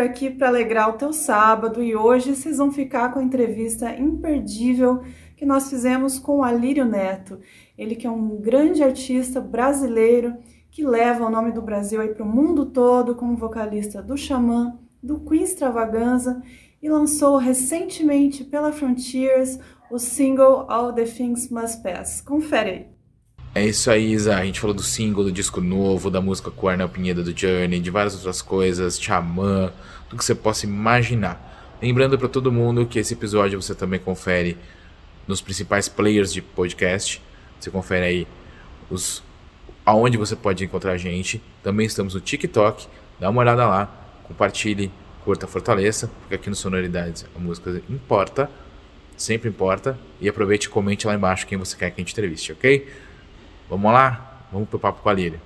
aqui para alegrar o teu sábado e hoje vocês vão ficar com a entrevista imperdível que nós fizemos com Alírio Neto. Ele que é um grande artista brasileiro que leva o nome do Brasil aí para o mundo todo como vocalista do Xamã, do Queen Extravaganza e lançou recentemente pela Frontiers o single All the Things Must Pass. Confere aí. É isso aí, Isa. A gente falou do single, do disco novo, da música com o Arnel Pinheiro do Journey, de várias outras coisas, Xamã, tudo que você possa imaginar. Lembrando para todo mundo que esse episódio você também confere nos principais players de podcast. Você confere aí os aonde você pode encontrar a gente. Também estamos no TikTok. Dá uma olhada lá, compartilhe, curta, fortaleça, porque aqui no Sonoridades a música importa, sempre importa. E aproveite e comente lá embaixo quem você quer que a gente entreviste, ok? Vamos lá? Vamos pro papo com a Líria.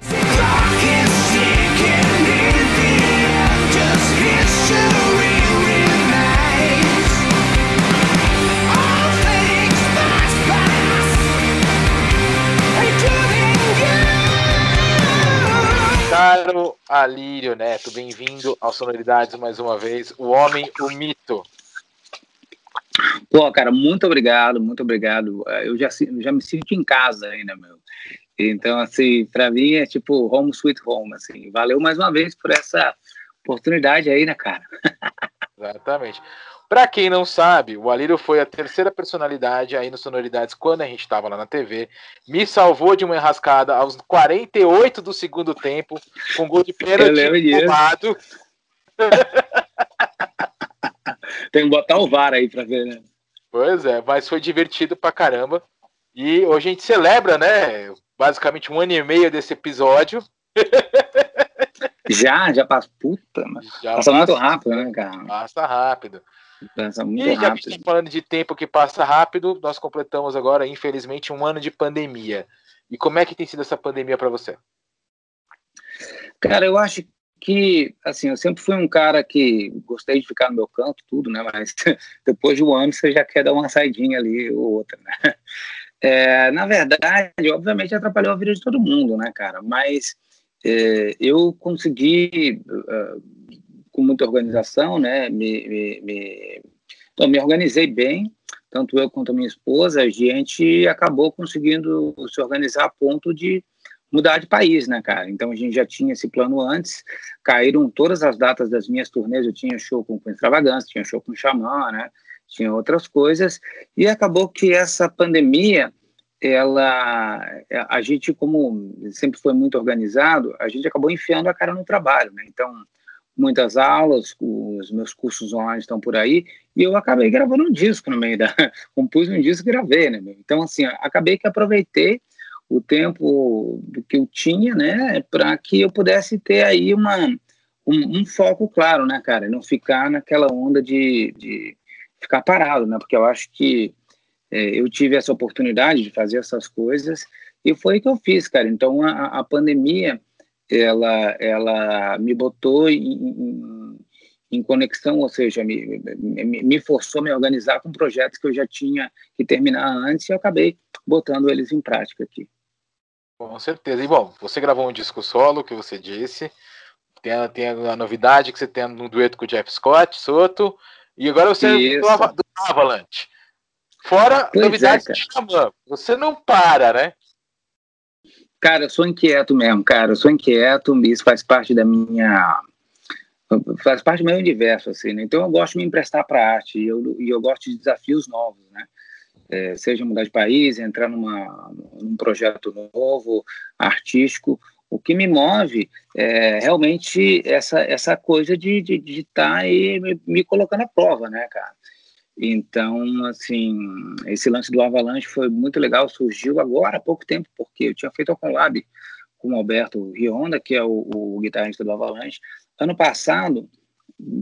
Caro Alírio Neto, bem-vindo ao Sonoridades mais uma vez. O homem, o mito. Pô, cara, muito obrigado, muito obrigado. Eu já, já me sinto em casa ainda, meu. Então, assim, para mim é tipo home sweet home, assim. Valeu mais uma vez por essa oportunidade aí, né, cara? Exatamente. Para quem não sabe, o Alírio foi a terceira personalidade aí no Sonoridades quando a gente estava lá na TV. Me salvou de uma enrascada aos 48 do segundo tempo, com gol de pênalti roubado. Tem que botar o VAR aí para ver, né? Pois é, mas foi divertido pra caramba. E hoje a gente celebra, né? basicamente um ano e meio desse episódio. Já, já passa. Puta, mas já passa, muito rápido, né, cara? Passa rápido. Passa muito e já rápido. estamos falando de tempo que passa rápido, nós completamos agora, infelizmente, um ano de pandemia. E como é que tem sido essa pandemia para você? Cara, eu acho que, assim, eu sempre fui um cara que gostei de ficar no meu canto, tudo, né? Mas depois de um ano você já quer dar uma saidinha ali ou outra, né? É, na verdade, obviamente atrapalhou a vida de todo mundo, né, cara? Mas é, eu consegui, uh, com muita organização, né, me, me, me, então, me organizei bem, tanto eu quanto a minha esposa, a gente acabou conseguindo se organizar a ponto de mudar de país, né, cara? Então a gente já tinha esse plano antes, caíram todas as datas das minhas turnês, eu tinha show com, com Extravagância, tinha show com Xamã, né? Tinha outras coisas, e acabou que essa pandemia, ela, a gente, como sempre foi muito organizado, a gente acabou enfiando a cara no trabalho, né? Então, muitas aulas, os meus cursos online estão por aí, e eu acabei gravando um disco no meio da... compus um disco e gravei, né? Então, assim, acabei que aproveitei o tempo que eu tinha, né, para que eu pudesse ter aí uma, um, um, foco claro, né, cara, não ficar naquela onda de, de ficar parado, né? Porque eu acho que é, eu tive essa oportunidade de fazer essas coisas e foi o que eu fiz, cara. Então a, a pandemia ela ela me botou em, em, em conexão, ou seja, me, me, me, forçou a me organizar com projetos que eu já tinha que terminar antes e eu acabei botando eles em prática aqui. Com certeza. E bom, você gravou um disco solo, que você disse. Tem a, tem a novidade que você tem um dueto com o Jeff Scott, Soto. E agora você é do, do Avalanche. Fora pois novidades é, de Xamã. Você não para, né? Cara, eu sou inquieto mesmo, cara. Eu sou inquieto, isso faz parte da minha. Faz parte do meu universo, assim, né? Então eu gosto de me emprestar para arte e eu, e eu gosto de desafios novos, né? É, seja mudar de país, entrar numa, num projeto novo, artístico o que me move é realmente essa, essa coisa de estar de, de tá aí me, me, colocando à prova, né, cara? Então, assim, esse lance do Avalanche foi muito legal, surgiu agora há pouco tempo, porque eu tinha feito a collab com o Alberto Rionda, que é o, o guitarrista do Avalanche. Ano passado,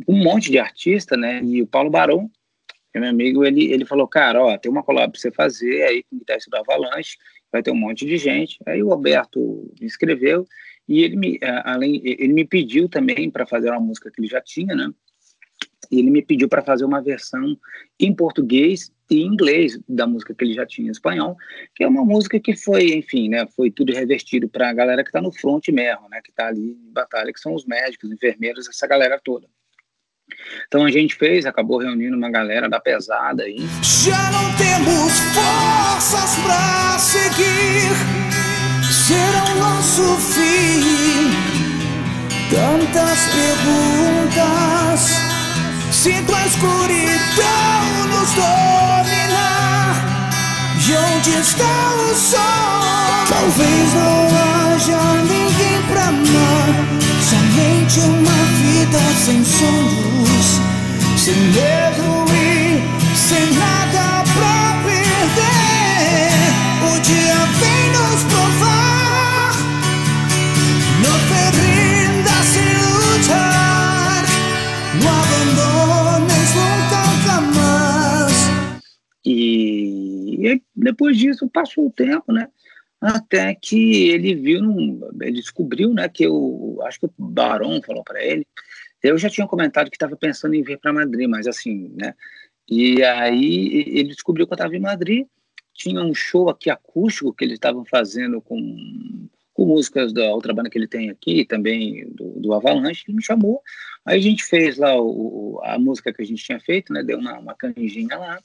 um monte de artista, né, e o Paulo Barão, é meu amigo, ele, ele falou, cara, ó, tem uma collab pra você fazer aí com o guitarrista do Avalanche, vai ter um monte de gente. Aí o Alberto me escreveu e ele me, além, ele me pediu também para fazer uma música que ele já tinha, né? E ele me pediu para fazer uma versão em português e inglês da música que ele já tinha em espanhol, que é uma música que foi, enfim, né, foi tudo revertido para a galera que está no front mesmo, né, que está ali em batalha, que são os médicos, enfermeiros, essa galera toda. Então a gente fez, acabou reunindo uma galera da pesada aí. Já não temos forças para seguir, será o nosso fim. Tantas perguntas Sinto a escuridão nos dominar. E onde está o sol? Talvez não haja ninguém pra amar. Somente uma vida sem sonhos, sem medo e sem nada pra perder. O dia vem nos provar. No te E, depois disso passou o tempo, né? Até que ele viu, ele descobriu, né? Que eu acho que o Barão falou para ele. Eu já tinha comentado que estava pensando em vir para Madrid, mas assim, né? E aí ele descobriu que eu estava em Madrid. Tinha um show aqui acústico que eles estavam fazendo com, com músicas da outra banda que ele tem aqui, também do, do Avalanche. Ele me chamou. Aí a gente fez lá o, a música que a gente tinha feito, né? Deu uma, uma canjinha lá.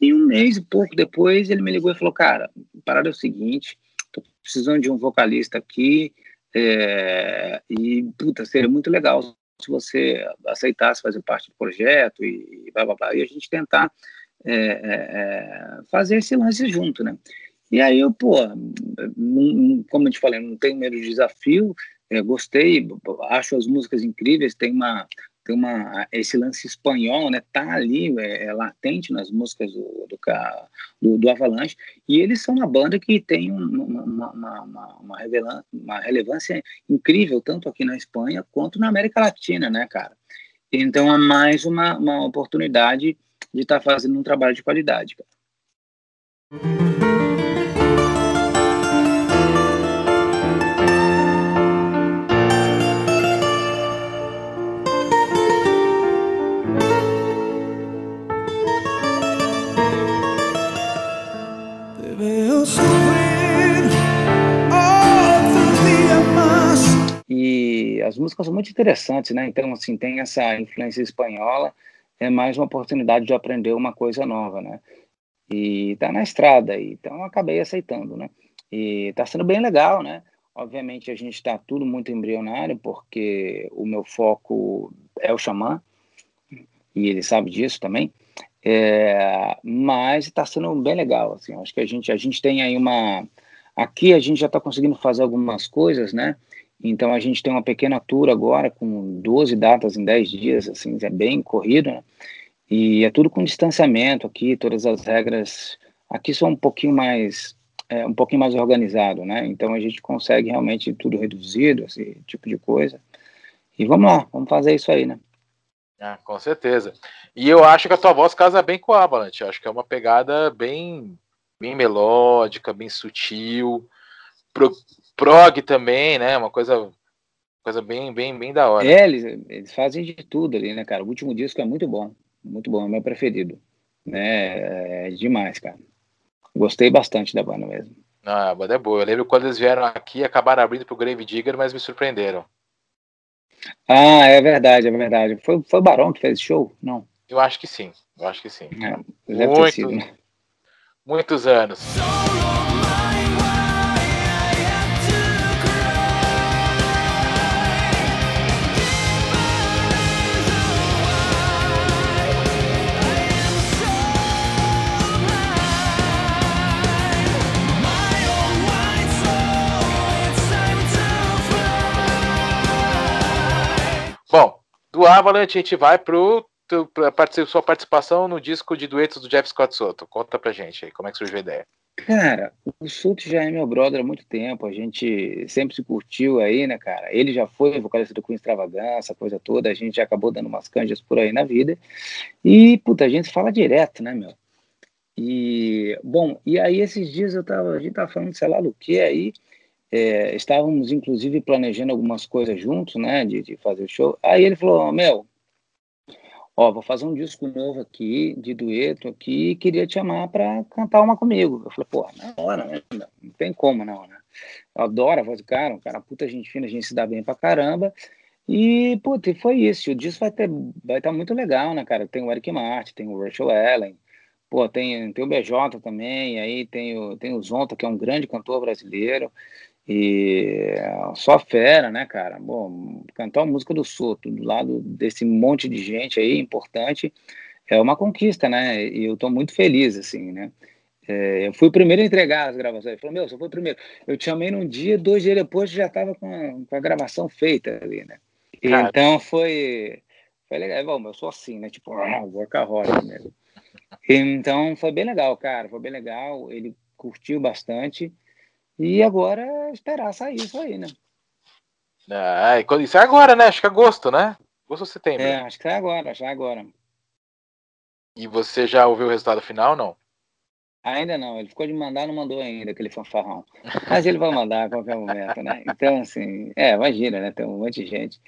E um mês e pouco depois ele me ligou e falou: Cara, a parada é o seguinte, tô precisando de um vocalista aqui, é, e puta, seria muito legal se você aceitasse fazer parte do projeto e blá blá blá, e a gente tentar é, é, é fazer esse lance junto, né? E aí eu, pô, como eu te falei, não tenho medo de desafio, é, gostei, acho as músicas incríveis, tem uma tem uma esse lance espanhol né tá ali é, é latente nas músicas do do, do do, Avalanche e eles são uma banda que tem uma, uma, uma, uma, uma relevância incrível tanto aqui na Espanha quanto na América Latina né cara então é mais uma, uma oportunidade de estar tá fazendo um trabalho de qualidade cara. As músicas são muito interessantes, né? Então, assim, tem essa influência espanhola, é mais uma oportunidade de aprender uma coisa nova, né? E tá na estrada, então acabei aceitando, né? E tá sendo bem legal, né? Obviamente a gente está tudo muito embrionário, porque o meu foco é o xamã, e ele sabe disso também. É, mas está sendo bem legal, assim. Acho que a gente a gente tem aí uma aqui a gente já está conseguindo fazer algumas coisas, né? Então a gente tem uma pequena tour agora com 12 datas em 10 dias, assim, é bem corrido, né? E é tudo com distanciamento aqui, todas as regras aqui são um pouquinho mais é, um pouquinho mais organizado, né? Então a gente consegue realmente tudo reduzido, esse tipo de coisa. E vamos lá, vamos fazer isso aí, né? Ah, com certeza. E eu acho que a tua voz casa bem com a Avalanche. Acho que é uma pegada bem, bem melódica, bem sutil. Pro, prog também, né? Uma coisa, coisa bem, bem, bem da hora. É, eles, eles fazem de tudo ali, né, cara? O último disco é muito bom, muito bom, é meu preferido, né? É demais, cara. Gostei bastante da banda mesmo. Ah, a banda é boa. Eu lembro quando eles vieram aqui, acabaram abrindo pro Grave Digger, mas me surpreenderam. Ah, é verdade, é verdade. Foi, foi o Barão que fez show? Não. Eu acho que sim, eu acho que sim. É, deve Muito, ter sido, né? Muitos anos. Do Avalanche a gente vai pro para sua participação no disco de duetos do Jeff Scott Soto. Conta pra gente aí, como é que surgiu a ideia? Cara, o Soto já é meu brother há muito tempo, a gente sempre se curtiu aí, né, cara? Ele já foi vocalista do Queen coisa toda, a gente já acabou dando umas canjas por aí na vida. E, puta, a gente fala direto, né, meu? E, bom, e aí esses dias eu tava, a gente tava falando, sei lá do que aí, é, estávamos, inclusive, planejando algumas coisas juntos, né, de, de fazer o show. Aí ele falou, Mel, ó, vou fazer um disco novo aqui, de dueto aqui, queria te chamar para cantar uma comigo. Eu falei, pô, na hora, né? Não tem como não, né? Eu adoro a voz do cara, um cara puta gente fina, a gente se dá bem pra caramba. E, puta, e foi isso. O disco vai ter, vai estar tá muito legal, né, cara? Tem o Eric Martin, tem o Rachel Allen, pô, tem, tem o BJ também, aí tem o, tem o Zonta, que é um grande cantor brasileiro. E só fera, né, cara? Bom, cantar a música do Soto do lado desse monte de gente aí importante é uma conquista, né? E eu tô muito feliz, assim, né? É, eu fui o primeiro a entregar as gravações. Ele falou, meu, você foi o primeiro. Eu te chamei num dia, dois dias depois já estava com, com, a gravação feita ali, né? Cara. Então foi, foi legal. Bom, eu sou assim, né? Tipo, ah, workaholic mesmo. Então foi bem legal, cara. Foi bem legal. Ele curtiu bastante. E agora é esperar sair isso aí, né? Ah, isso é agora, né? Acho que é agosto, né? Agosto ou setembro? É, acho que é agora, já é agora. E você já ouviu o resultado final não? Ainda não, ele ficou de mandar, não mandou ainda aquele fanfarrão. Mas ele vai mandar a qualquer momento, né? Então, assim, é, imagina, né? Tem um monte de gente.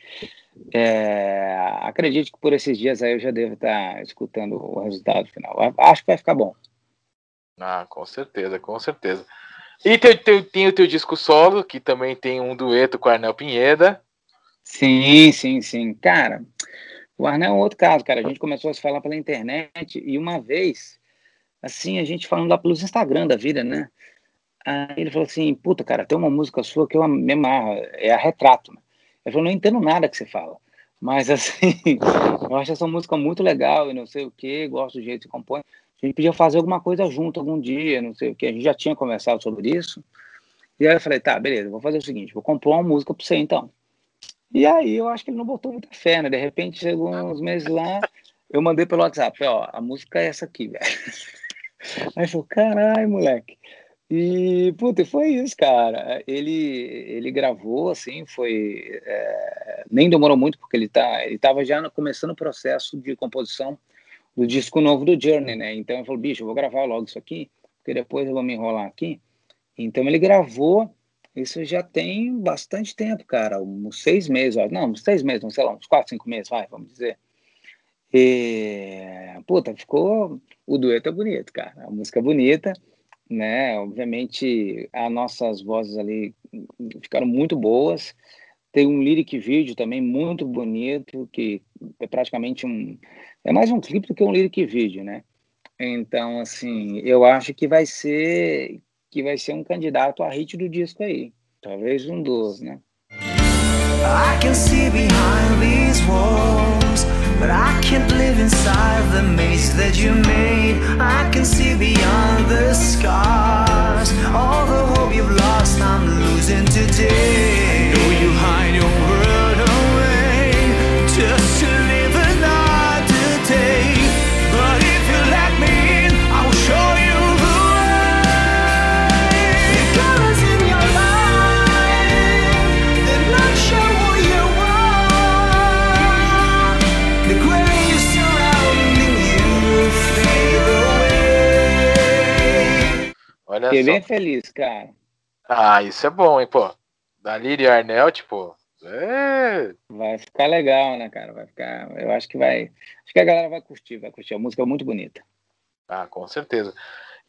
É, acredito que por esses dias aí eu já devo estar escutando o resultado final. Acho que vai ficar bom. Ah, com certeza, com certeza. E tem, tem, tem, o teu disco solo, que também tem um dueto com o Arnel Pinheda. Sim, sim, sim. Cara, o Arnel é um outro caso, cara. A gente começou a se falar pela internet e uma vez, assim, a gente falando lá pelos Instagram da vida, né? Aí ele falou assim, puta, cara, tem uma música sua que eu me amarro, é a Retrato. Né? Ele falou, não entendo nada que você fala. Mas, assim, eu acho essa música muito legal e não sei o que, gosto do jeito que compõe a gente podia fazer alguma coisa junto algum dia, não sei o que. A gente já tinha conversado sobre isso. E aí eu falei, tá, beleza, vou fazer o seguinte, vou compor uma música para você então. E aí eu acho que ele não botou muita fé, né? De repente, chegou uns meses lá, eu mandei pelo WhatsApp, ó, a música é essa aqui, velho. Aí falou, caralho, moleque. E, puta, foi isso, cara. Ele, ele gravou, assim, foi... É, nem demorou muito, porque ele, tá, ele tava já começando o processo de composição do disco novo do Journey, né? Então eu falei, bicho, eu vou gravar logo isso aqui, porque depois eu vou me enrolar aqui. Então ele gravou, isso já tem bastante tempo, cara, uns seis meses, ó. não, uns seis meses, não sei lá, uns quatro, cinco meses, vai, vamos dizer. E, puta, ficou, o dueto é bonito, cara, a música é bonita, né? Obviamente, as nossas vozes ali ficaram muito boas. Tem um lyric vídeo também muito bonito, que é praticamente um. É mais um clipe do que um lyric vídeo, né? Então, assim, eu acho que vai ser que vai ser um candidato a hit do disco aí. Talvez um dos, né? I can see behind these walls, but I can't live inside the maze that you made. I can see beyond the scars, all the hope you've lost, I'm losing today. I know you hide Fiquei só. bem feliz, cara. Ah, isso é bom, hein, pô. Da e Arnel, tipo. É... Vai ficar legal, né, cara? Vai ficar. Eu acho que vai. Acho que a galera vai curtir, vai curtir. A música é muito bonita. Ah, com certeza.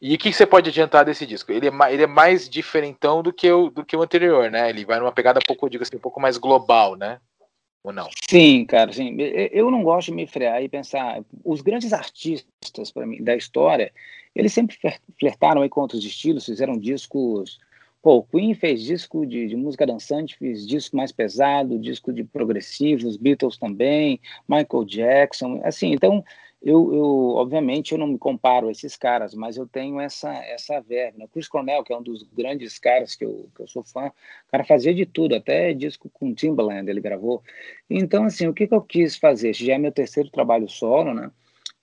E o que, você pode adiantar desse disco? Ele é, ele é mais diferentão do que, o, do que o anterior, né? Ele vai numa pegada pouco, digo assim, um pouco mais global, né? Ou não? Sim, cara, sim. Eu não gosto de me frear e pensar. Os grandes artistas, para mim, da história, eles sempre flertaram aí com outros estilos, fizeram discos. Pô, o Queen fez disco de, de, música dançante, fez disco mais pesado, disco de progressivos, Beatles também, Michael Jackson, assim, então eu, eu, obviamente eu não me comparo a esses caras, mas eu tenho essa essa verba. Né? Chris Cornell, que é um dos grandes caras que eu, que eu sou fã, o cara fazia de tudo, até disco com Timbaland ele gravou. Então, assim, o que, que eu quis fazer? Esse já é meu terceiro trabalho solo, né?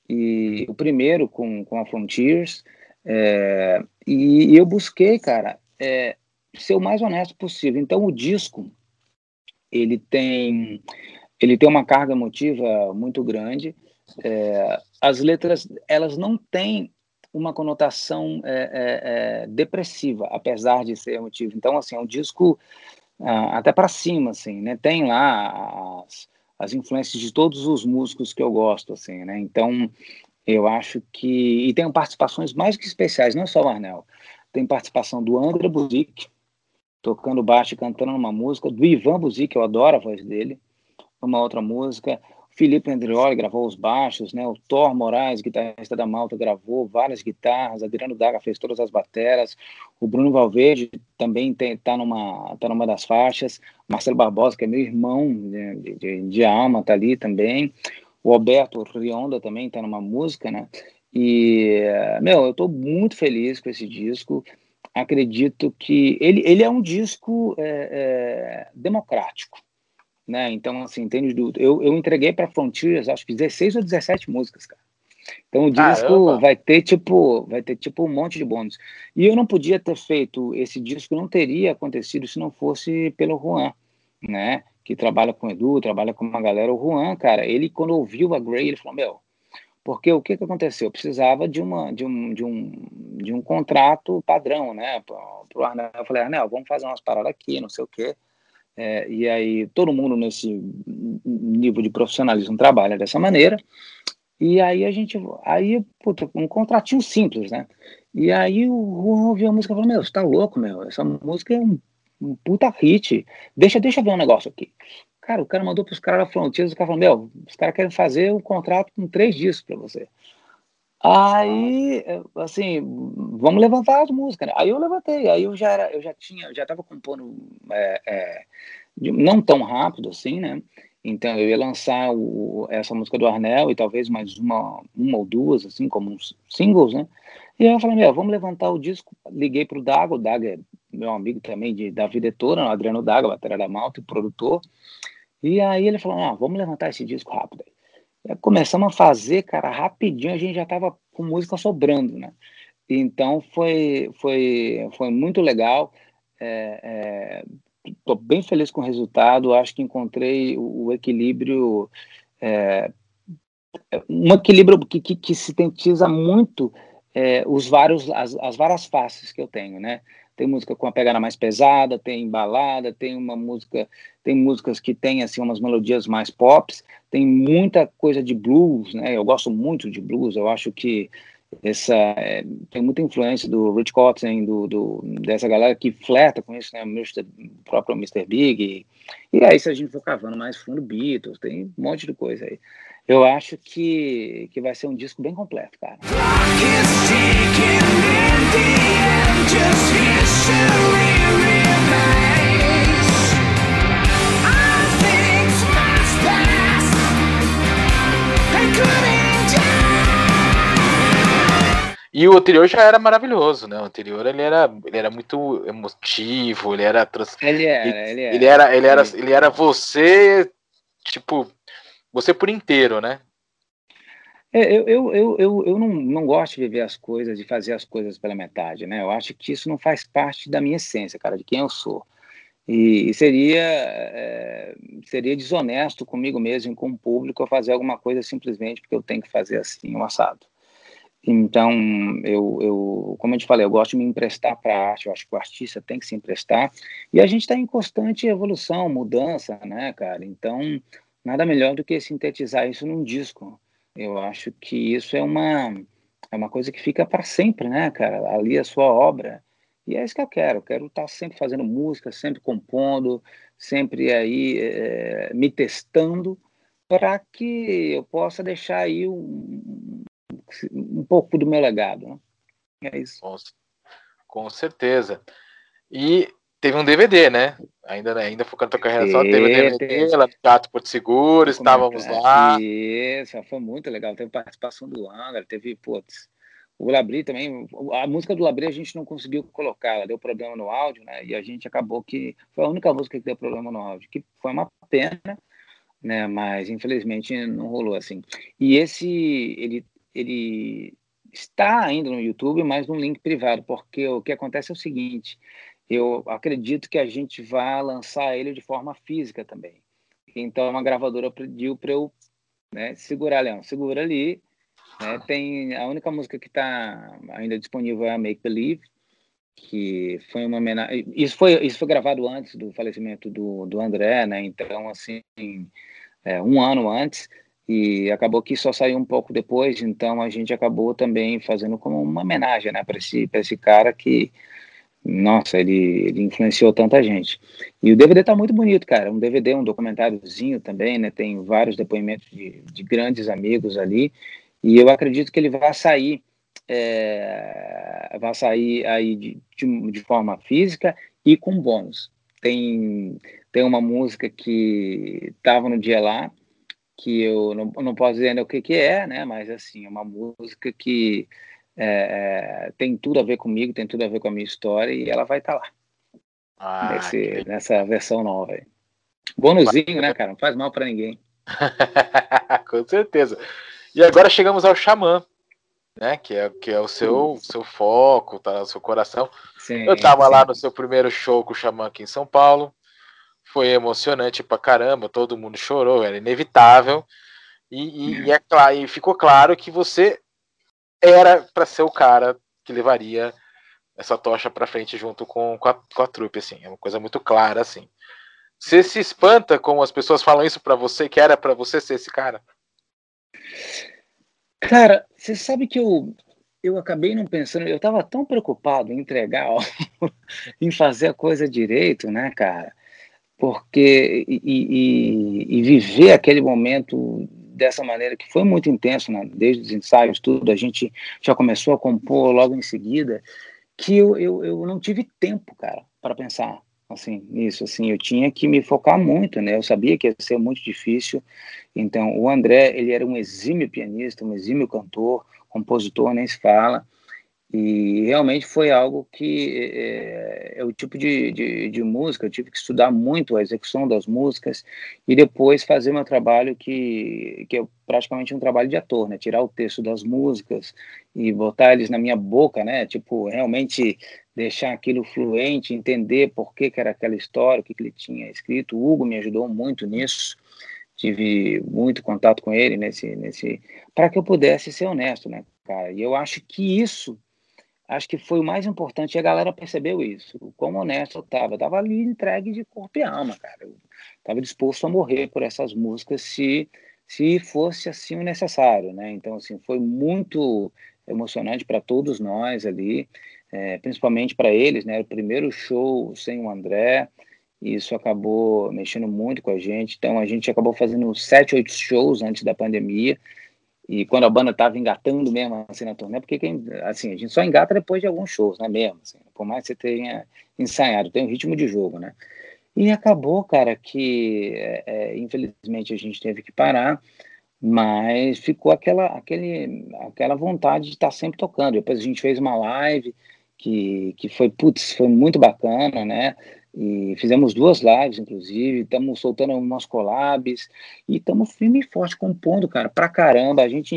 E o primeiro com, com a Frontiers, é, e, e, eu busquei, cara, é, ser o mais honesto possível. Então, o disco, ele tem, ele tem uma carga emotiva muito grande, é, as letras, elas não têm uma conotação é, é, é, depressiva, apesar de ser emotivo. Então, assim, é um disco ah, até para cima, assim, né? Tem lá as, as influências de todos os músicos que eu gosto, assim, né? Então, eu acho que... E tem participações mais que especiais, não só o Arnel. Tem participação do André Buzik, tocando baixo e cantando uma música, do Ivan Buzik, eu adoro a voz dele, uma outra música. Felipe Andrioli gravou os baixos, né? O Thor Moraes, guitarrista da Malta, gravou várias guitarras. Adriano Daga fez todas as bateras. O Bruno Valverde também está numa, tá numa das faixas. Marcelo Barbosa, que é meu irmão de, de, de alma, tá ali também. O Alberto Rionda também está numa música, né? E, meu, eu estou muito feliz com esse disco. Acredito que ele, ele é um disco é, é, democrático né? Então, assim, entende? Eu, eu entreguei para Frontiers, acho que 16 ou 17 músicas, cara. Então o disco Caramba. vai ter tipo, vai ter tipo um monte de bônus. E eu não podia ter feito esse disco, não teria acontecido se não fosse pelo Juan, né? Que trabalha com o Edu, trabalha com uma galera. O Juan, cara, ele quando ouviu a Grey, ele falou: "Meu, porque o que que aconteceu? Eu precisava de uma de um de um de um contrato padrão, né? Pro Arnel, eu falei: "Arnel, vamos fazer umas paradas aqui, não sei o quê". É, e aí todo mundo nesse nível de profissionalismo trabalha dessa maneira. E aí a gente, aí, puta, um contratinho simples, né? E aí o Juan ouviu a música e falou, meu, você tá louco, meu, essa música é um, um puta hit, deixa, deixa eu ver um negócio aqui. Cara, o cara mandou pros caras da Frontiers, o cara falou, meu, os caras querem fazer um contrato com três discos para você. Aí, assim, vamos levantar as músicas. Né? Aí eu levantei, aí eu já era, eu já tinha, já estava compondo é, é, não tão rápido assim, né? Então eu ia lançar o, essa música do Arnel e talvez mais uma, uma ou duas, assim, como uns singles, né? E aí eu falei, meu, vamos levantar o disco. Liguei para o Dago, o Dago é meu amigo também de, da vida toda, o Adriano Dago, bateria da Malta, produtor. E aí ele falou, ah, vamos levantar esse disco rápido aí. É, começamos a fazer, cara, rapidinho, a gente já estava com música sobrando, né? Então foi, foi, foi muito legal. Estou é, é, bem feliz com o resultado. Acho que encontrei o, o equilíbrio, é, um equilíbrio que, que, que sintetiza muito é, os vários, as, as várias faces que eu tenho, né? Tem música com a pegada mais pesada, tem balada, tem uma música, tem músicas que tem assim umas melodias mais pops, tem muita coisa de blues, né? Eu gosto muito de blues, eu acho que essa é, tem muita influência do Rich Cotton, do, do, dessa galera que flerta com isso, né? O próprio Mr. Big. E, e aí, se a gente for cavando mais fundo, Beatles, tem um monte de coisa aí. Eu acho que, que vai ser um disco bem completo, cara. E o anterior já era maravilhoso, né? O anterior ele era, ele era muito emotivo, ele era trans... ele, era, ele, era. ele era, ele era, ele era você, tipo, você por inteiro, né? É, eu, eu, eu, eu, eu não, não gosto de ver as coisas, de fazer as coisas pela metade, né? Eu acho que isso não faz parte da minha essência, cara, de quem eu sou. E, seria, é, seria desonesto comigo mesmo e com o público eu fazer alguma coisa simplesmente porque eu tenho que fazer assim, um assado. Então, eu, eu, como eu te falei, eu gosto de me emprestar para a arte, eu acho que o artista tem que se emprestar, e a gente está em constante evolução, mudança, né, cara? Então, nada melhor do que sintetizar isso num disco. Eu acho que isso é uma, é uma coisa que fica para sempre, né, cara? Ali a sua obra. E é isso que eu quero. Eu quero estar tá sempre fazendo música, sempre compondo, sempre aí é, me testando, para que eu possa deixar aí um, um pouco do meu legado. Né? É isso. Com, com certeza. E teve um DVD, né? Ainda, ainda focando na tua carreira só, teve um DVD lá no Teatro Porto Seguro, estávamos lá. Isso, foi muito legal. Teve participação do Angra, teve, putz, o Labri também. A música do Labri a gente não conseguiu colocar, ela deu problema no áudio, né? E a gente acabou que. Foi a única música que deu problema no áudio, que foi uma pena, né? Mas infelizmente não rolou assim. E esse, ele, ele está ainda no YouTube, mas num link privado, porque o que acontece é o seguinte: eu acredito que a gente vai lançar ele de forma física também. Então, a gravadora pediu para eu né, segurar, Leão, segura ali. Né, tem a única música que está ainda disponível é a Make Believe, que foi uma homenagem. Isso foi, isso foi gravado antes do falecimento do, do André, né? Então, assim, é, um ano antes, e acabou que só saiu um pouco depois, então a gente acabou também fazendo como uma homenagem né, para esse, esse cara que, nossa, ele, ele influenciou tanta gente. E o DVD tá muito bonito, cara, um DVD, um documentáriozinho também, né, tem vários depoimentos de, de grandes amigos ali, e eu acredito que ele vai sair, é, vai sair aí de, de, de forma física e com bônus. Tem, tem uma música que estava no dia lá, que eu não, não posso dizer ainda o que, que é, né? Mas assim, é uma música que é, é, tem tudo a ver comigo, tem tudo a ver com a minha história e ela vai estar tá lá. Ah, nesse, que... Nessa versão nova aí. Bônusinho, né, cara? Não faz mal para ninguém. com certeza. E agora chegamos ao Xamã, né? Que é, que é o seu, seu foco, tá no seu coração. Sim, eu tava sim. lá no seu primeiro show com o Xamã aqui em São Paulo foi emocionante pra caramba, todo mundo chorou, era inevitável. E, e, e, é claro, e ficou claro que você era para ser o cara que levaria essa tocha para frente junto com, com, a, com a trupe, assim, é uma coisa muito clara, assim. Você se espanta como as pessoas falam isso para você, que era para você ser esse cara? Cara, você sabe que eu, eu acabei não pensando, eu estava tão preocupado em entregar, em fazer a coisa direito, né, cara? porque e, e, e, viver aquele momento dessa maneira que foi muito intenso, né? desde os ensaios, tudo, a gente já começou a compor logo em seguida, que eu, eu, eu não tive tempo, cara, para pensar assim nisso, assim, eu tinha que me focar muito, né? Eu sabia que ia ser muito difícil. Então, o André, ele era um exímio pianista, um exímio cantor, compositor, nem se fala. E realmente foi algo que é, é o tipo de, de, de, música, eu tive que estudar muito a execução das músicas e depois fazer meu trabalho que, que é praticamente um trabalho de ator, né? Tirar o texto das músicas e botar eles na minha boca, né? Tipo, realmente deixar aquilo fluente, entender por que, que era aquela história, o que, que ele tinha escrito. O Hugo me ajudou muito nisso tive muito contato com ele nesse nesse para que eu pudesse ser honesto né cara e eu acho que isso acho que foi o mais importante e a galera percebeu isso. O quão honesto eu estava. Eu estava ali entregue de corpo e alma, cara. Eu estava disposto a morrer por essas músicas se, se fosse assim o necessário, né? Então, assim, foi muito emocionante para todos nós ali, é, principalmente para eles, né? O primeiro show sem o André, e isso acabou mexendo muito com a gente. Então, a gente acabou fazendo sete, oito shows antes da pandemia, e quando a banda estava engatando mesmo assim na turnê, porque quem, assim, a gente só engata depois de alguns shows, né, mesmo, assim, por mais que você tenha ensaiado, tem um ritmo de jogo, né. E acabou, cara, que é, é, infelizmente a gente teve que parar, mas ficou aquela, aquele, aquela vontade de estar sempre tocando. Depois a gente fez uma live que, que foi, putz, foi muito bacana, né, e fizemos duas lives, inclusive, estamos soltando umas collabs e estamos firme e forte compondo, cara, pra caramba. A gente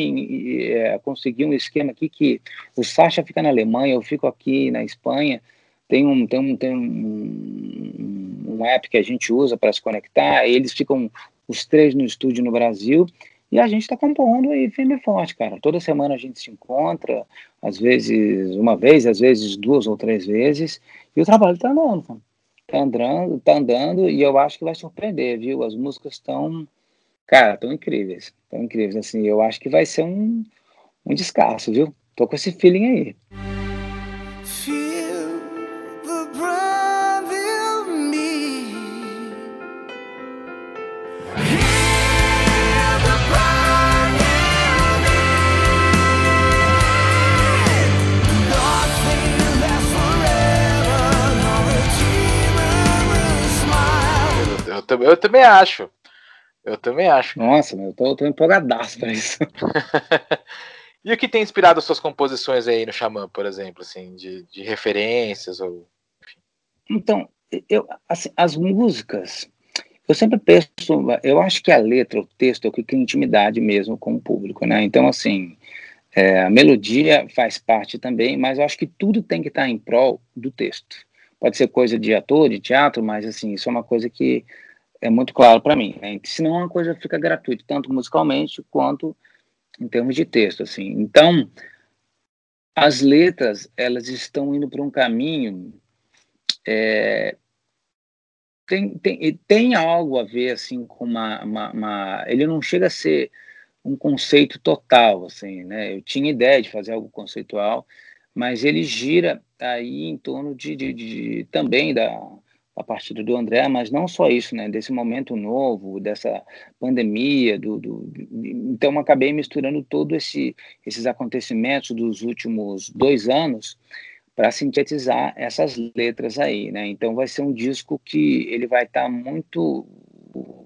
é, conseguiu um esquema aqui que o Sasha fica na Alemanha, eu fico aqui na Espanha. Tem um, tem um, tem um, um app que a gente usa para se conectar, eles ficam os três no estúdio no Brasil e a gente está compondo aí firme e forte, cara. Toda semana a gente se encontra, às vezes uma vez, às vezes duas ou três vezes, e o trabalho está andando, cara tá andando, tá andando e eu acho que vai surpreender, viu? As músicas estão, cara, tão incríveis, tão incríveis, assim, eu acho que vai ser um, um descasso, viu? Tô com esse feeling aí. Eu também acho. Eu também acho. Nossa, eu tô, tô empolgadaço pra isso. e o que tem inspirado suas composições aí no Xamã, por exemplo, assim, de, de referências ou. Então, eu, assim, as músicas, eu sempre penso, eu acho que a letra, o texto é o que cria intimidade mesmo com o público, né? Então, assim, é, a melodia faz parte também, mas eu acho que tudo tem que estar em prol do texto. Pode ser coisa de ator, de teatro, mas assim, isso é uma coisa que é muito claro para mim. Né? Senão a coisa fica gratuita, tanto musicalmente quanto em termos de texto. Assim. Então, as letras elas estão indo para um caminho é, tem, tem, tem algo a ver assim com uma, uma, uma, ele não chega a ser um conceito total assim né eu tinha ideia de fazer algo conceitual mas ele gira aí em torno de, de, de também da a partida do André, mas não só isso, né? Desse momento novo, dessa pandemia, do, do então acabei misturando todos esse, esses acontecimentos dos últimos dois anos para sintetizar essas letras aí, né? Então vai ser um disco que ele vai estar tá muito.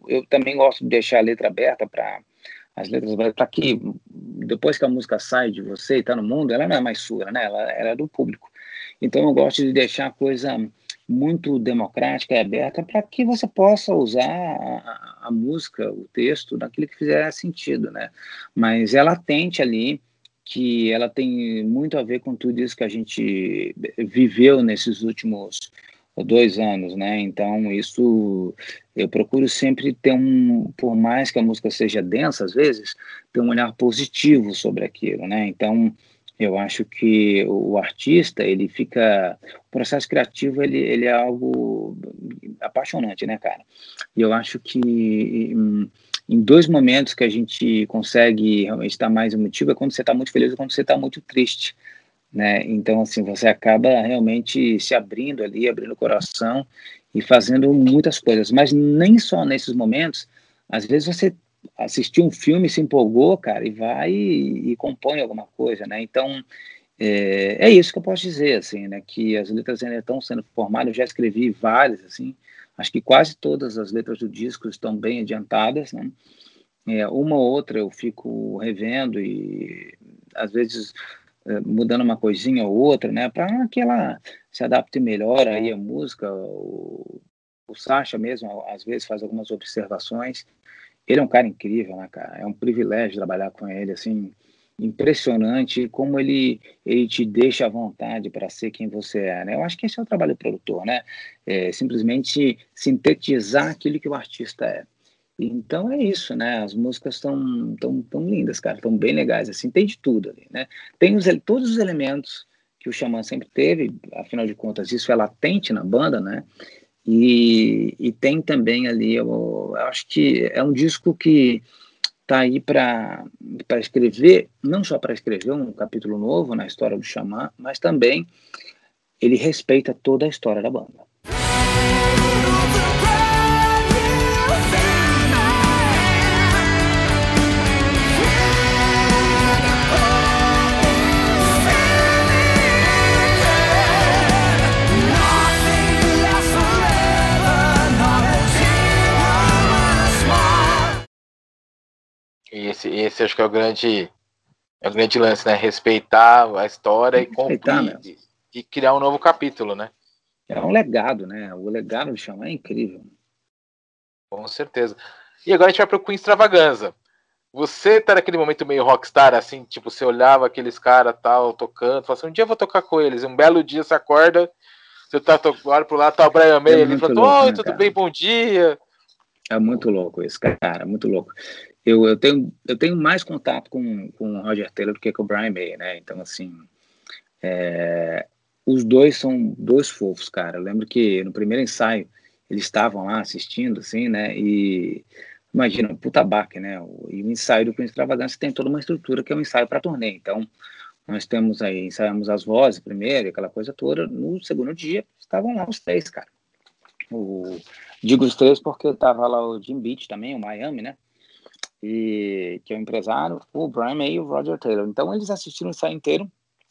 Eu também gosto de deixar a letra aberta para as letras para que depois que a música sai de você e está no mundo, ela não é mais sua, né? Ela, ela é do público. Então eu gosto de deixar a coisa muito democrática e aberta para que você possa usar a, a, música, o texto, naquilo que fizer sentido, né? Mas ela tente ali que ela tem muito a ver com tudo isso que a gente viveu nesses últimos dois anos, né? Então isso eu procuro sempre ter um, por mais que a música seja densa às vezes, ter um olhar positivo sobre aquilo, né? Então eu acho que o artista ele fica, o processo criativo ele, ele é algo apaixonante, né, cara? E eu acho que em, dois momentos que a gente consegue realmente estar mais emotivo é quando você está muito feliz e quando você está muito triste né? Então, assim, você acaba realmente se abrindo ali, abrindo o coração e fazendo muitas coisas, mas nem só nesses momentos. Às vezes você assistiu um filme, se empolgou, cara, e vai e, e compõe alguma coisa, né? Então, é, é, isso que eu posso dizer, assim, né? Que as letras ainda estão sendo formadas, eu já escrevi várias, assim, acho que quase todas as letras do disco estão bem adiantadas, né? É, uma ou outra eu fico revendo e às vezes eh, mudando uma coisinha ou outra, né, para que ela se adapte melhor aí a música. O, o Sacha mesmo, às vezes, faz algumas observações. Ele é um cara incrível, né, cara? É um privilégio trabalhar com ele, assim, impressionante como ele ele te deixa à vontade para ser quem você é, né? Eu acho que esse é o trabalho do produtor, né? É simplesmente sintetizar aquilo que o artista é. Então é isso, né? As músicas estão tão, tão lindas, cara, estão bem legais, assim, tem de tudo ali, né? Tem os, todos os elementos que o Xamã sempre teve, afinal de contas, isso é latente na banda, né? E, e tem também ali, eu, eu acho que é um disco que tá aí para escrever, não só para escrever um capítulo novo na história do Xamã, mas também ele respeita toda a história da banda. Esse, esse acho que é o grande, é o grande lance, né? Respeitar a história e cumprir e, e, criar um novo capítulo, né? É um legado, né? O legado de Xamã é incrível. Com certeza. E agora a gente vai para o Queen Extravaganza. Você tá naquele momento meio rockstar, assim, tipo, você olhava aqueles caras tal, tocando, falava assim, um dia eu vou tocar com eles. Um belo dia você acorda, você tá olha pro lado, tá o Brian May é ali, falando, oi, né, tudo cara? bem, bom dia. É muito louco isso, cara, muito louco eu, eu, tenho, eu tenho mais contato com, com o Roger Taylor do que com o Brian May, né? Então, assim, é, os dois são dois fofos, cara. Eu lembro que no primeiro ensaio eles estavam lá assistindo, assim, né? E imagina, um puta baque, né? E o ensaio do Queen Extravagância tem toda uma estrutura que é um ensaio para turnê. Então, nós temos aí, ensaiamos as vozes primeiro, aquela coisa toda. No segundo dia, estavam lá os três, cara. O, digo os três porque eu tava lá o Jim Beach também, o Miami, né? E que é o empresário, o Brian May e o Roger Taylor. Então eles assistiram o ensaio inteiro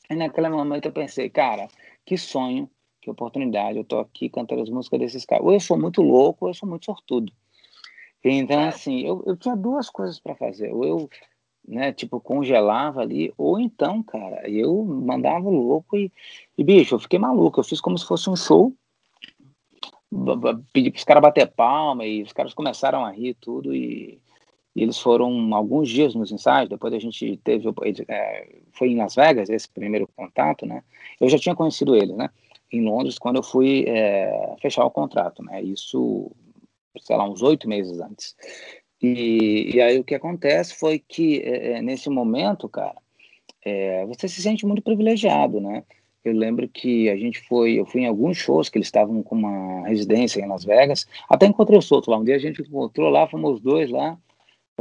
e naquele momento eu pensei, cara, que sonho, que oportunidade, eu tô aqui cantando as músicas desses caras. Ou eu sou muito louco, ou eu sou muito sortudo. Então, assim, eu, eu tinha duas coisas para fazer. Ou eu, né, tipo, congelava ali, ou então, cara, eu mandava louco e, e bicho, eu fiquei maluco. Eu fiz como se fosse um show, pedi para os caras bater palma e os caras começaram a rir tudo e e eles foram alguns dias nos ensaios, depois a gente teve, é, foi em Las Vegas esse primeiro contato, né? Eu já tinha conhecido eles, né? Em Londres, quando eu fui é, fechar o contrato, né? Isso, sei lá, uns oito meses antes. E, e, aí o que acontece foi que, é, é nesse momento, cara, é, você se sente muito privilegiado, né? eu lembro que a gente foi, eu fui em alguns shows que eles estavam com uma residência em Las Vegas, até encontrei o Soto lá, um dia a gente encontrou lá, fomos os dois lá,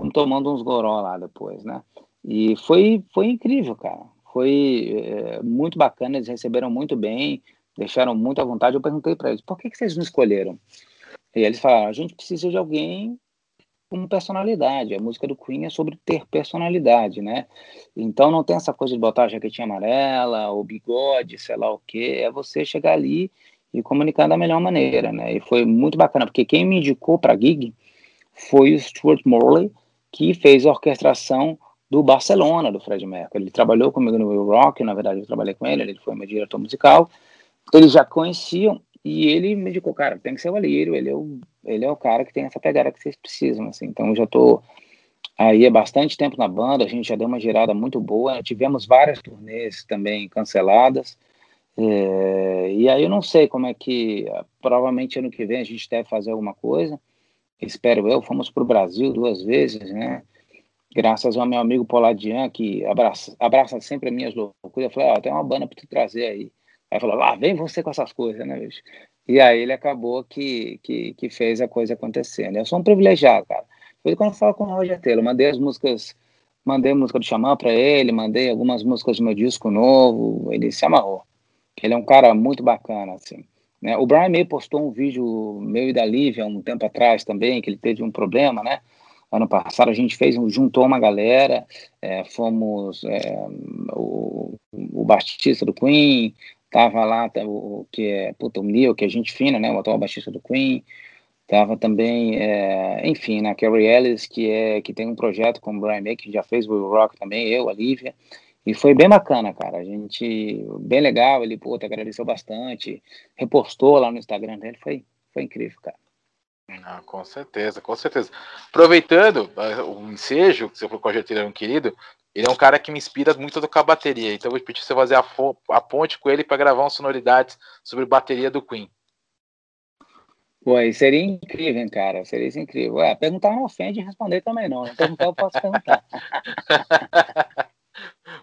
fomos tomando uns goró lá depois, né? E foi, foi incrível, cara, foi é, muito bacana, eles receberam muito bem, deixaram muito à vontade, eu perguntei para eles, por que, que vocês não escolheram? E eles falaram, a gente precisa de alguém com personalidade. A música do Queen é sobre ter personalidade, né? Então não tem essa coisa de botar a jaquetinha amarela, o bigode, sei lá o quê. É você chegar ali e comunicar da melhor maneira, né? E foi muito bacana, porque quem me indicou para gig foi o Stuart Morley, que fez a orquestração do Barcelona, do Fred Mercury. Ele trabalhou comigo no Will Rock, na verdade eu trabalhei com ele, ele foi meu diretor musical. Eles já conheciam e ele me indicou, cara, tem que ser o Alírio, ele é o, ele é o cara que tem essa pegada que vocês precisam, assim. Então eu já tô aí há bastante tempo na banda, a gente já deu uma girada muito boa, tivemos várias turnês também canceladas. É, e aí eu não sei como é que, provavelmente ano que vem a gente deve fazer alguma coisa, espero eu, fomos para o Brasil duas vezes, né? Graças ao meu amigo Poladian, que abraça, abraça sempre as minhas loucuras, eu falei, ó, oh, tem uma banda para tu trazer aí. Aí falou, lá vem você com essas coisas, né, bicho? E aí ele acabou que, que, que fez a coisa acontecer, né? Eu sou um privilegiado, cara. Foi quando eu falo com o Roger Taylor, mandei as músicas, mandei música do Xamã para ele, mandei algumas músicas do meu disco novo, ele se amarrou. Ele é um cara muito bacana, assim. Né? O Brian May postou um vídeo meu e da Lívia um tempo atrás também, que ele teve um problema, né? Ano passado a gente fez, juntou uma galera, é, fomos é, o, o Batista do Queen, Tava lá o que é puta, o Neil, que é gente fina, né? O atual baixista do Queen. Tava também, é, enfim, né? Carrie Ellis, que, é, que tem um projeto com o Brian May, que já fez o Rock também, eu, a Lívia. E foi bem bacana, cara. A gente, bem legal. Ele, puta, agradeceu bastante. Repostou lá no Instagram dele. Foi, foi incrível, cara. Ah, com certeza, com certeza. Aproveitando uh, o ensejo que você falou com a um querido, ele é um cara que me inspira muito com a bateria. Então eu vou pedir você fazer a, a ponte com ele para gravar umas sonoridades sobre bateria do Queen. Pô, seria incrível, cara. Seria incrível. Ué, perguntar não ofende e responder também não. Não perguntar, eu posso perguntar.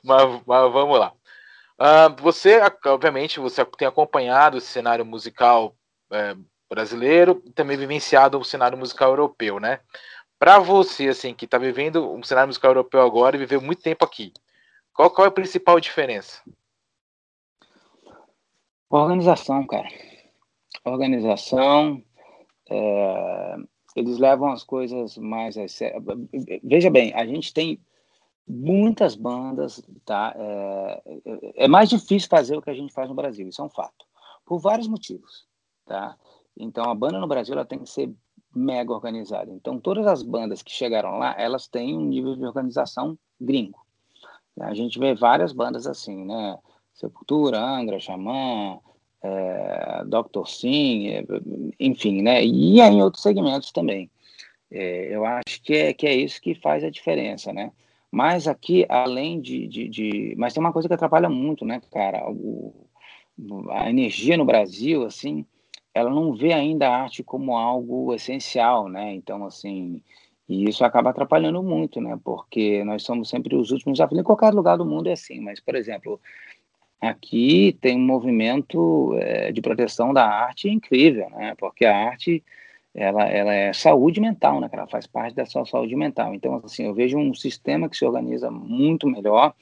mas, mas, vamos lá. Uh, você, obviamente, você tem acompanhado esse cenário musical é, brasileiro também vivenciado o cenário musical europeu, né? Para você, assim, que está vivendo um cenário musical europeu agora e viveu muito tempo aqui, qual, qual é a principal diferença? Organização, cara. Organização. É, eles levam as coisas mais a sério. Veja bem, a gente tem muitas bandas, tá? É, é, mais difícil fazer o que a gente faz no Brasil, isso é um fato, por vários motivos, tá? Então a banda no Brasil ela tem que ser mega organizada. Então, todas as bandas que chegaram lá, elas têm um nível de organização gringo. A gente vê várias bandas assim, né? Sepultura, Angra, Xamã, é, Dr. Sim, é, enfim, né? E em outros segmentos também. É, eu acho que é, que é isso que faz a diferença, né? Mas aqui, além de, de, de, Mas tem uma coisa que atrapalha muito, né, cara? O, a energia no Brasil, assim, ela não vê ainda a arte como algo essencial, né? Então, assim, e isso acaba atrapalhando muito, né? Porque nós somos sempre os últimos em qualquer lugar do mundo é assim, mas, por exemplo, aqui tem um movimento é, de proteção da arte incrível, né? Porque a arte ela, ela é saúde mental, né? Ela faz parte da sua saúde mental. Então, assim, eu vejo um sistema que se organiza muito melhor,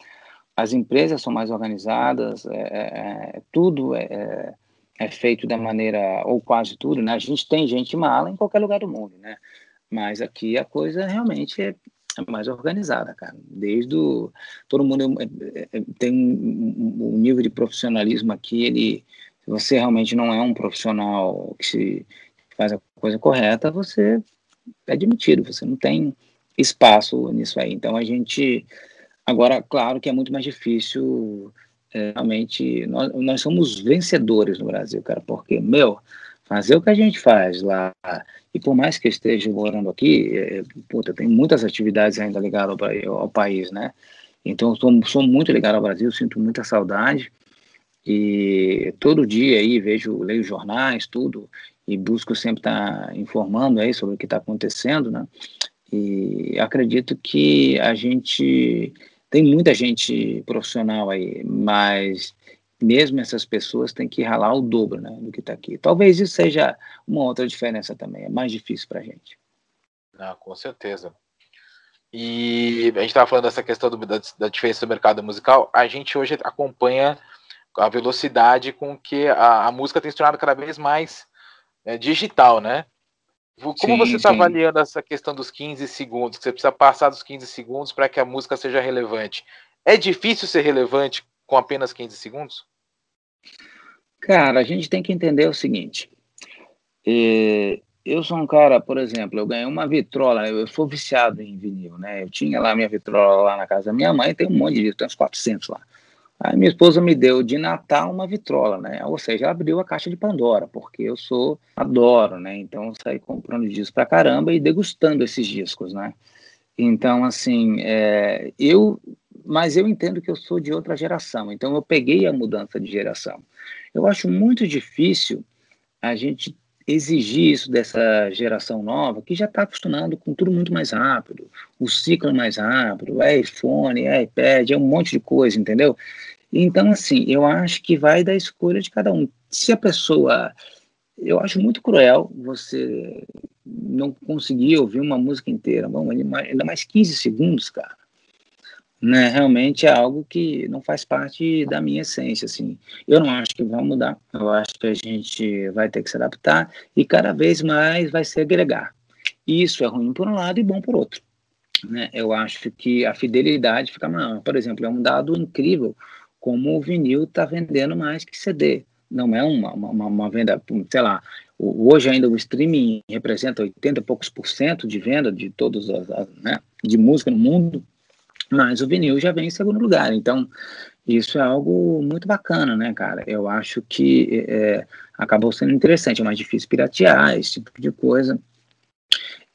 as empresas são mais organizadas, é, é, é tudo é, é é feito da maneira, ou quase tudo, né? A gente tem gente mala em qualquer lugar do mundo, né? Mas aqui a coisa realmente é, é mais organizada, cara. Desde o, todo mundo tem um, um, nível de profissionalismo aqui, ele, você realmente não é um profissional que se faz a coisa correta, você é admitido, você não tem espaço nisso aí. Então a gente, agora, claro que é muito mais difícil é, realmente nós, nós somos vencedores no Brasil, cara, porque, meu, fazer o que a gente faz lá, e por mais que eu esteja morando aqui, é, puta, tem muitas atividades ainda ligadas ao, ao país, né? Então, sou, sou muito ligado ao Brasil, sinto muita saudade, e todo dia aí vejo, leio jornais, tudo, e busco sempre estar tá informando aí sobre o que está acontecendo, né? E acredito que a gente tem muita gente profissional aí, mas mesmo essas pessoas têm que ralar o dobro né, do que está aqui. Talvez isso seja uma outra diferença também, é mais difícil para a gente. Não, com certeza. E a gente estava falando dessa questão do, da, da, diferença do mercado musical. A gente hoje acompanha a velocidade com que a, a música tem se tornado cada vez mais é, digital, né? Como sim, você está avaliando essa questão dos 15 segundos? Que você precisa passar dos 15 segundos para que a música seja relevante. É difícil ser relevante com apenas 15 segundos? Cara, a gente tem que entender o seguinte. É, eu sou um cara, por exemplo, eu ganhei uma vitrola, eu sou viciado em vinil, né? Eu tinha lá minha vitrola lá na casa da minha mãe, tem um monte de discos, tem uns 400 lá. Aí minha esposa me deu de Natal uma vitrola, né? Ou seja, ela abriu a caixa de Pandora, porque eu sou, adoro, né? Então eu saí comprando discos pra caramba e degustando esses discos, né? Então, assim, é, eu, mas eu entendo que eu sou de outra geração, então eu peguei a mudança de geração. Eu acho muito difícil a gente exigir isso dessa geração nova, que já está acostumando com tudo muito mais rápido, o ciclo mais rápido, é iPhone, é iPad, é um monte de coisa, entendeu? Então, assim, eu acho que vai da escolha de cada um. Se a pessoa. Eu acho muito cruel você não conseguir ouvir uma música inteira. Bom, ainda mais 15 segundos, cara né, realmente é algo que não faz parte da minha essência, assim. Eu não acho que vai mudar, eu acho que a gente vai ter que se adaptar e cada vez mais vai se agregar. Isso é ruim por um lado e bom por outro. Né? Eu acho que a fidelidade fica maior. Por exemplo, é um dado incrível como o vinil está vendendo mais que CD. Não é uma, uma, uma venda, sei lá, hoje ainda o streaming representa 80 e poucos por cento de venda de todos as, né, de música no mundo, mas o vinil já vem em segundo lugar. Então, isso é algo muito bacana, né, cara? Eu acho que é, acabou sendo interessante. É mais difícil piratear, esse tipo de coisa.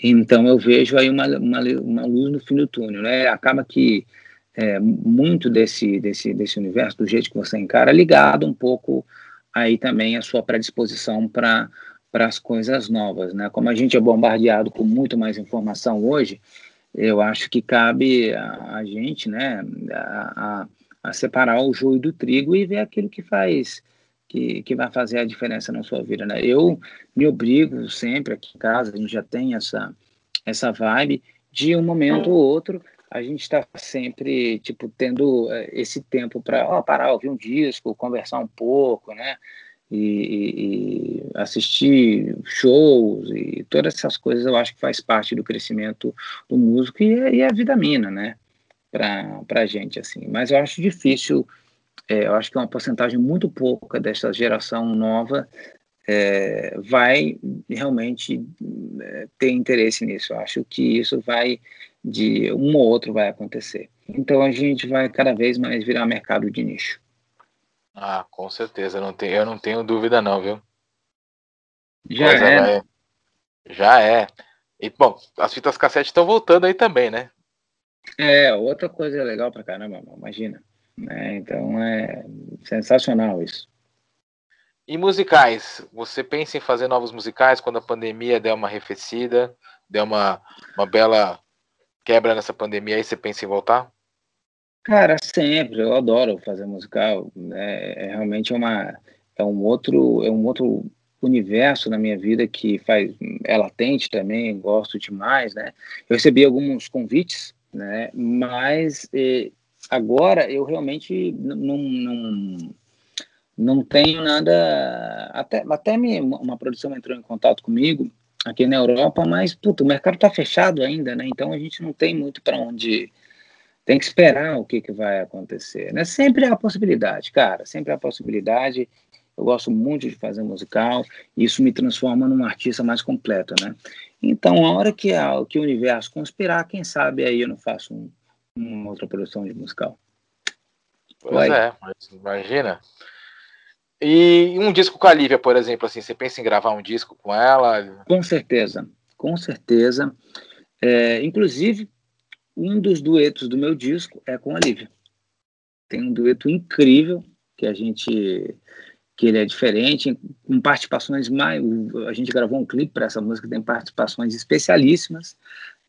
Então, eu vejo aí uma, uma, uma luz no fim do túnel, né? Acaba que é, muito desse, desse, desse universo, do jeito que você encara, é ligado um pouco aí também a sua predisposição para para as coisas novas, né? Como a gente é bombardeado com muito mais informação hoje, eu acho que cabe a, a gente, né, a, a, separar o joio do trigo e ver aquilo que faz, que, que vai fazer a diferença na sua vida, né? Eu me obrigo sempre aqui em casa, a gente já tem essa, essa vibe de um momento ou outro a gente está sempre tipo tendo eh, esse tempo para parar, ouvir um disco, conversar um pouco, né? E, e, assistir shows e todas essas coisas eu acho que faz parte do crescimento do músico e, é, e é vitamina, né, para a gente, assim. Mas eu acho difícil, é, eu acho que uma porcentagem muito pouca dessa geração nova é, vai realmente é, ter interesse nisso. Eu acho que isso vai, de um ou outro vai acontecer. Então a gente vai cada vez mais virar mercado de nicho. Ah, com certeza, não tem, eu não tenho dúvida não, viu? Já Coisa é. Vai... Já é. E bom, as fitas cassete estão voltando aí também, né? É, outra coisa legal pra caramba, imagina. Né? Então é sensacional isso. E musicais? Você pensa em fazer novos musicais quando a pandemia der uma arrefecida, der uma, uma bela quebra nessa pandemia aí, você pensa em voltar? Cara, sempre, eu adoro fazer musical, né? É realmente uma é um outro é um outro universo na minha vida que faz é latente também, gosto demais, né? Eu recebi alguns convites, né? Mas eh, agora eu realmente não, não não tenho nada até até me, uma produção entrou em contato comigo aqui na Europa, mas puto, o mercado está fechado ainda, né? Então a gente não tem muito para onde tem que esperar o que, que vai acontecer. Né? Sempre há possibilidade, cara, sempre há possibilidade. Eu gosto muito de fazer musical, e isso me transforma num artista mais completo, né? Então, a hora que, a, que o universo conspirar, quem sabe aí eu não faço um, uma outra produção de musical. Pois Vai. é, mas imagina. E um disco com a Lívia, por exemplo, assim, você pensa em gravar um disco com ela? Com certeza, com certeza. É, inclusive, um dos duetos do meu disco é com a Lívia. Tem um dueto incrível que a gente que ele é diferente, com participações mais. A gente gravou um clipe para essa música, tem participações especialíssimas,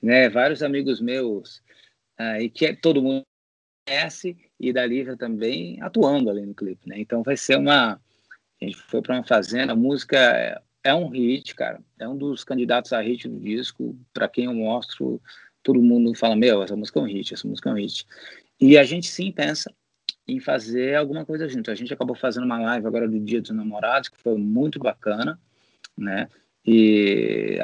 né? Vários amigos meus aí que é, todo mundo conhece e da Lívia também atuando ali no clipe, né? Então vai ser uma. A gente foi para uma fazenda, a música é, é um hit, cara. É um dos candidatos a hit do disco. Para quem eu mostro, todo mundo fala: Meu, essa música é um hit, essa música é um hit. E a gente sim pensa em fazer alguma coisa junto. A gente acabou fazendo uma live agora do Dia dos Namorados, que foi muito bacana, né? E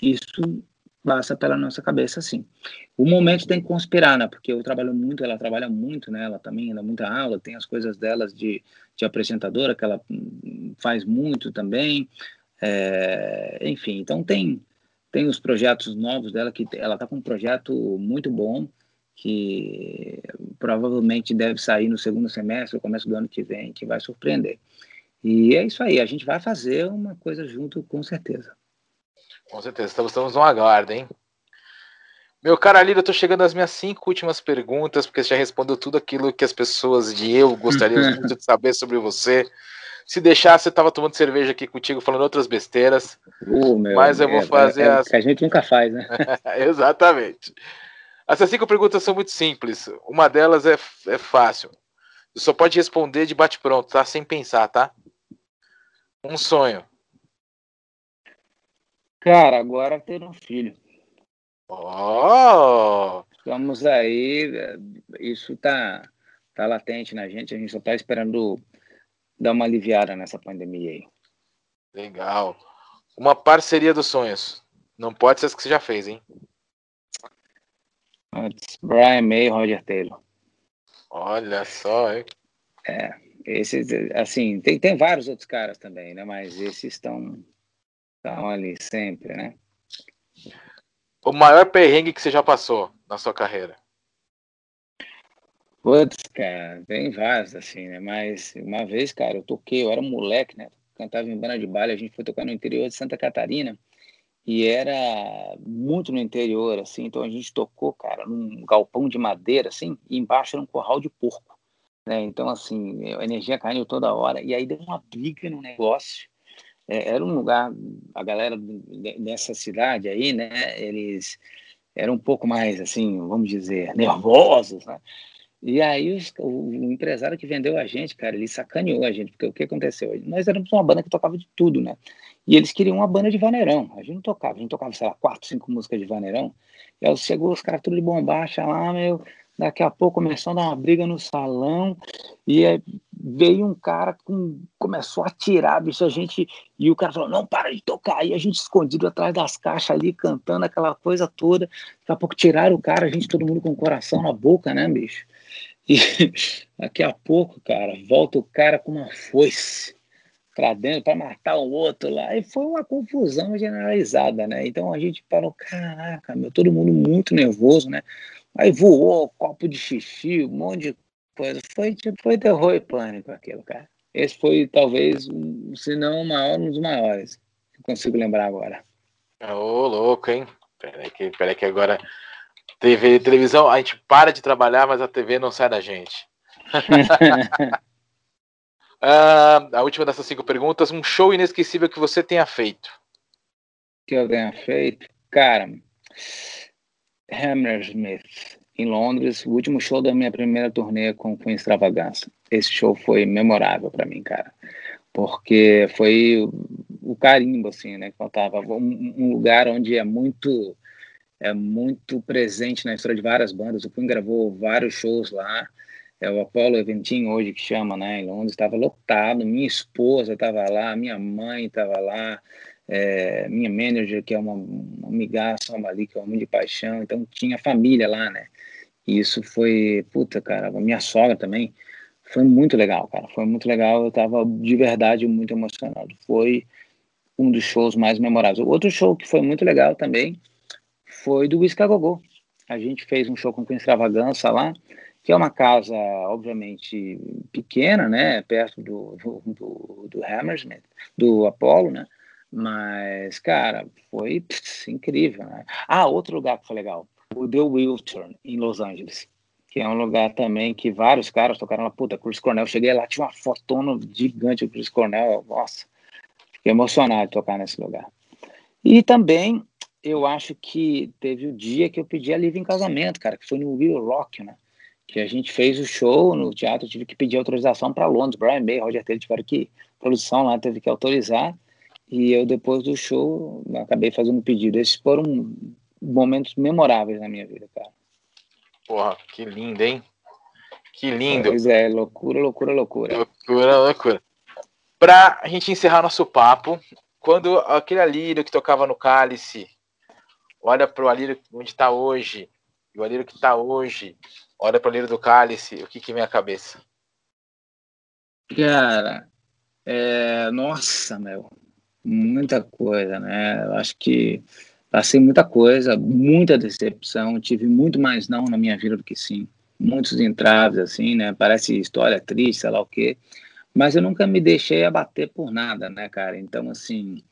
isso passa pela nossa cabeça, sim. O momento tem que conspirar, né? Porque eu trabalho muito, ela trabalha muito, né? Ela também dá muita aula, tem as coisas delas de, de apresentadora, que ela faz muito também. É, enfim, então tem, tem os projetos novos dela, que ela está com um projeto muito bom, que provavelmente deve sair no segundo semestre, começo do ano que vem, que vai surpreender. E é isso aí, a gente vai fazer uma coisa junto, com certeza. Com certeza, estamos, estamos no aguardo, hein? Meu caro Alírio, eu tô chegando às minhas cinco últimas perguntas, porque você já respondeu tudo aquilo que as pessoas de eu gostariam muito de saber sobre você. Se deixasse, eu tava tomando cerveja aqui contigo, falando outras besteiras. Uh, meu, mas eu vou é, fazer é, as. Que a gente nunca faz, né? Exatamente. Essas cinco perguntas são muito simples. Uma delas é, é fácil. Você só pode responder de bate-pronto, tá? Sem pensar, tá? Um sonho. Cara, agora ter um filho. Oh! Estamos aí, isso tá, tá latente na gente, a gente só tá esperando dar uma aliviada nessa pandemia aí. Legal. Uma parceria dos sonhos. Não pode ser as que você já fez, hein? Brian May e Roger Taylor. Olha só, hein? É, esses, assim, tem, tem vários outros caras também, né? Mas esses estão, estão ali sempre, né? O maior perrengue que você já passou na sua carreira? Putz, cara, tem vários, assim, né? Mas uma vez, cara, eu toquei, eu era moleque, né? Cantava em banda de baile, a gente foi tocar no interior de Santa Catarina e era muito no interior, assim, então a gente tocou, cara, num galpão de madeira, assim, e embaixo era um corral de porco, né? Então, assim, a energia caindo toda hora, e aí deu uma briga no negócio. É, era um lugar, a galera dessa cidade aí, né, eles eram um pouco mais, assim, vamos dizer, nervosos, né? E aí os, o, o, empresário que vendeu a gente, cara, ele sacaneou a gente, porque o que aconteceu? Nós éramos uma banda que tocava de tudo, né? E eles queriam uma banda de vaneirão. A gente não tocava, a gente tocava, sei lá, quatro, cinco músicas de vaneirão. E aí chegou os caras tudo de bombacha lá, meu. Daqui a pouco começou a dar uma briga no salão. E aí veio um cara com. começou a tirar, bicho, a gente. E o cara falou: não, para de tocar. E a gente escondido atrás das caixas ali, cantando aquela coisa toda. Daqui a pouco tiraram o cara, a gente, todo mundo com o coração na boca, né, bicho? E daqui a pouco, cara, volta o cara com uma foice para dentro para matar o outro lá. E foi uma confusão generalizada, né? Então a gente parou, caraca, meu, todo mundo muito nervoso, né? Aí voou copo de xixi, um monte de coisa. Foi, tipo, foi terror e pânico aquilo, cara. Esse foi talvez, um, se não o maior, um dos maiores. Que consigo lembrar agora. Ô, oh, louco, hein? Peraí que, peraí que agora TV e televisão, a gente para de trabalhar, mas a TV não sai da gente. uh, a última dessas cinco perguntas: um show inesquecível que você tenha feito? Que eu tenha feito? Cara, Hammersmith, em Londres, o último show da minha primeira turnê com, com Extravagância. Esse show foi memorável para mim, cara, porque foi o, o carimbo, assim, né? Que faltava um, um lugar onde é muito é muito presente na história de várias bandas. O Queen gravou vários shows lá. É o Apollo Eventinho hoje que chama, né? Em Londres estava lotado. Minha esposa estava lá, minha mãe estava lá, é, minha manager que é uma, uma amigaça, uma ali que é um de paixão. Então tinha família lá, né? E isso foi, puta, cara, minha sogra também. Foi muito legal, cara. Foi muito legal. Eu estava de verdade muito emocionado. Foi um dos shows mais memoráveis. Outro show que foi muito legal também foi do Whisky Gogô. A gente fez um show com extravagância lá, que é uma casa, obviamente, pequena, né, perto do, do, do, do Hammersmith, do Apollo, né, mas, cara, foi pss, incrível, né. Ah, outro lugar que foi legal, o The Wiltern, em Los Angeles, que é um lugar também que vários caras tocaram lá, puta, Chris Cornell, cheguei lá, tinha uma fotona gigante do Chris Cornell, nossa, fiquei emocionado de tocar nesse lugar. E também eu acho que teve o dia que eu pedi a Liv em casamento, cara, que foi no Will Rock, né? que a gente fez o show no teatro, tive que pedir autorização para Londres, Brian May, Roger Taylor tiveram que, a produção lá teve que autorizar, e eu depois do show acabei fazendo um pedido. Esses foram momentos memoráveis na minha vida, cara. Porra, que lindo, hein? Que lindo. Pois é, loucura, loucura, loucura. Loucura, loucura. Pra gente encerrar nosso papo, quando aquele alírio que tocava no cálice olha pro alírio onde está hoje, e o alírio que está hoje, olha pro alírio do cálice, o que que vem à cabeça? Cara, é, nossa, meu, muita coisa, né? Eu acho que passei muita coisa, muita decepção, tive muito mais não na minha vida do que sim. Muitos entraves, assim, né? Parece história triste, sei lá o quê. Mas eu nunca me deixei abater por nada, né, cara? Então, assim,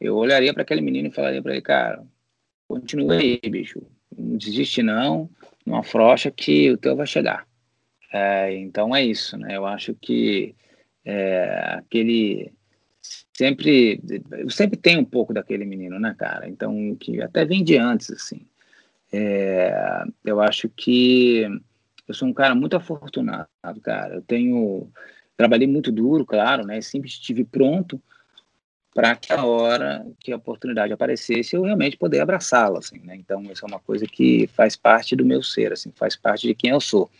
eu olharia para aquele menino e falaria para ele, cara, continua aí, bicho. Não desiste não, não afrocha que o teu vai chegar. É, então é isso, né? Eu acho que é, aquele sempre sempre tem um pouco daquele menino, né, cara? Então que até vem de antes, assim. É, eu acho que eu sou um cara muito afortunado, cara. Eu tenho trabalhei muito duro, claro, né? Sempre estive pronto para que a hora que a oportunidade aparecesse eu realmente poder abraçá-la, assim, né? Então isso é uma coisa que faz parte do meu ser, assim, faz parte de quem eu sou.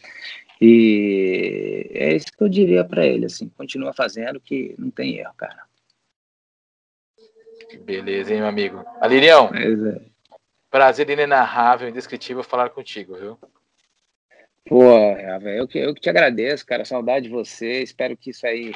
E é isso que eu diria para ele, assim, continua fazendo que não tem erro, cara. Beleza, hein, meu amigo. Alirião, é. prazer inenarrável, indescritível falar contigo, viu? Pô, eu que, eu que te agradeço, cara. Saudade de você. Espero que isso aí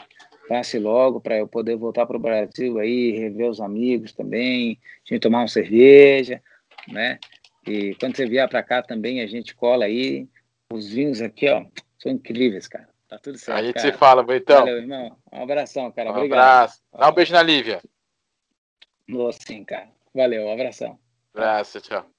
passe logo para eu poder voltar para o Brasil aí, rever os amigos também, a gente tomar uma cerveja, né? E quando você vier para cá também, a gente cola aí. Os vinhos aqui, ó, são incríveis, cara. Tá tudo certo. A gente cara. se fala, Boitão. Valeu, irmão. Um abração, cara. Um Obrigado. abraço. Dá um beijo na Lívia. Sim, cara. Valeu, um abração. Abraço, tchau.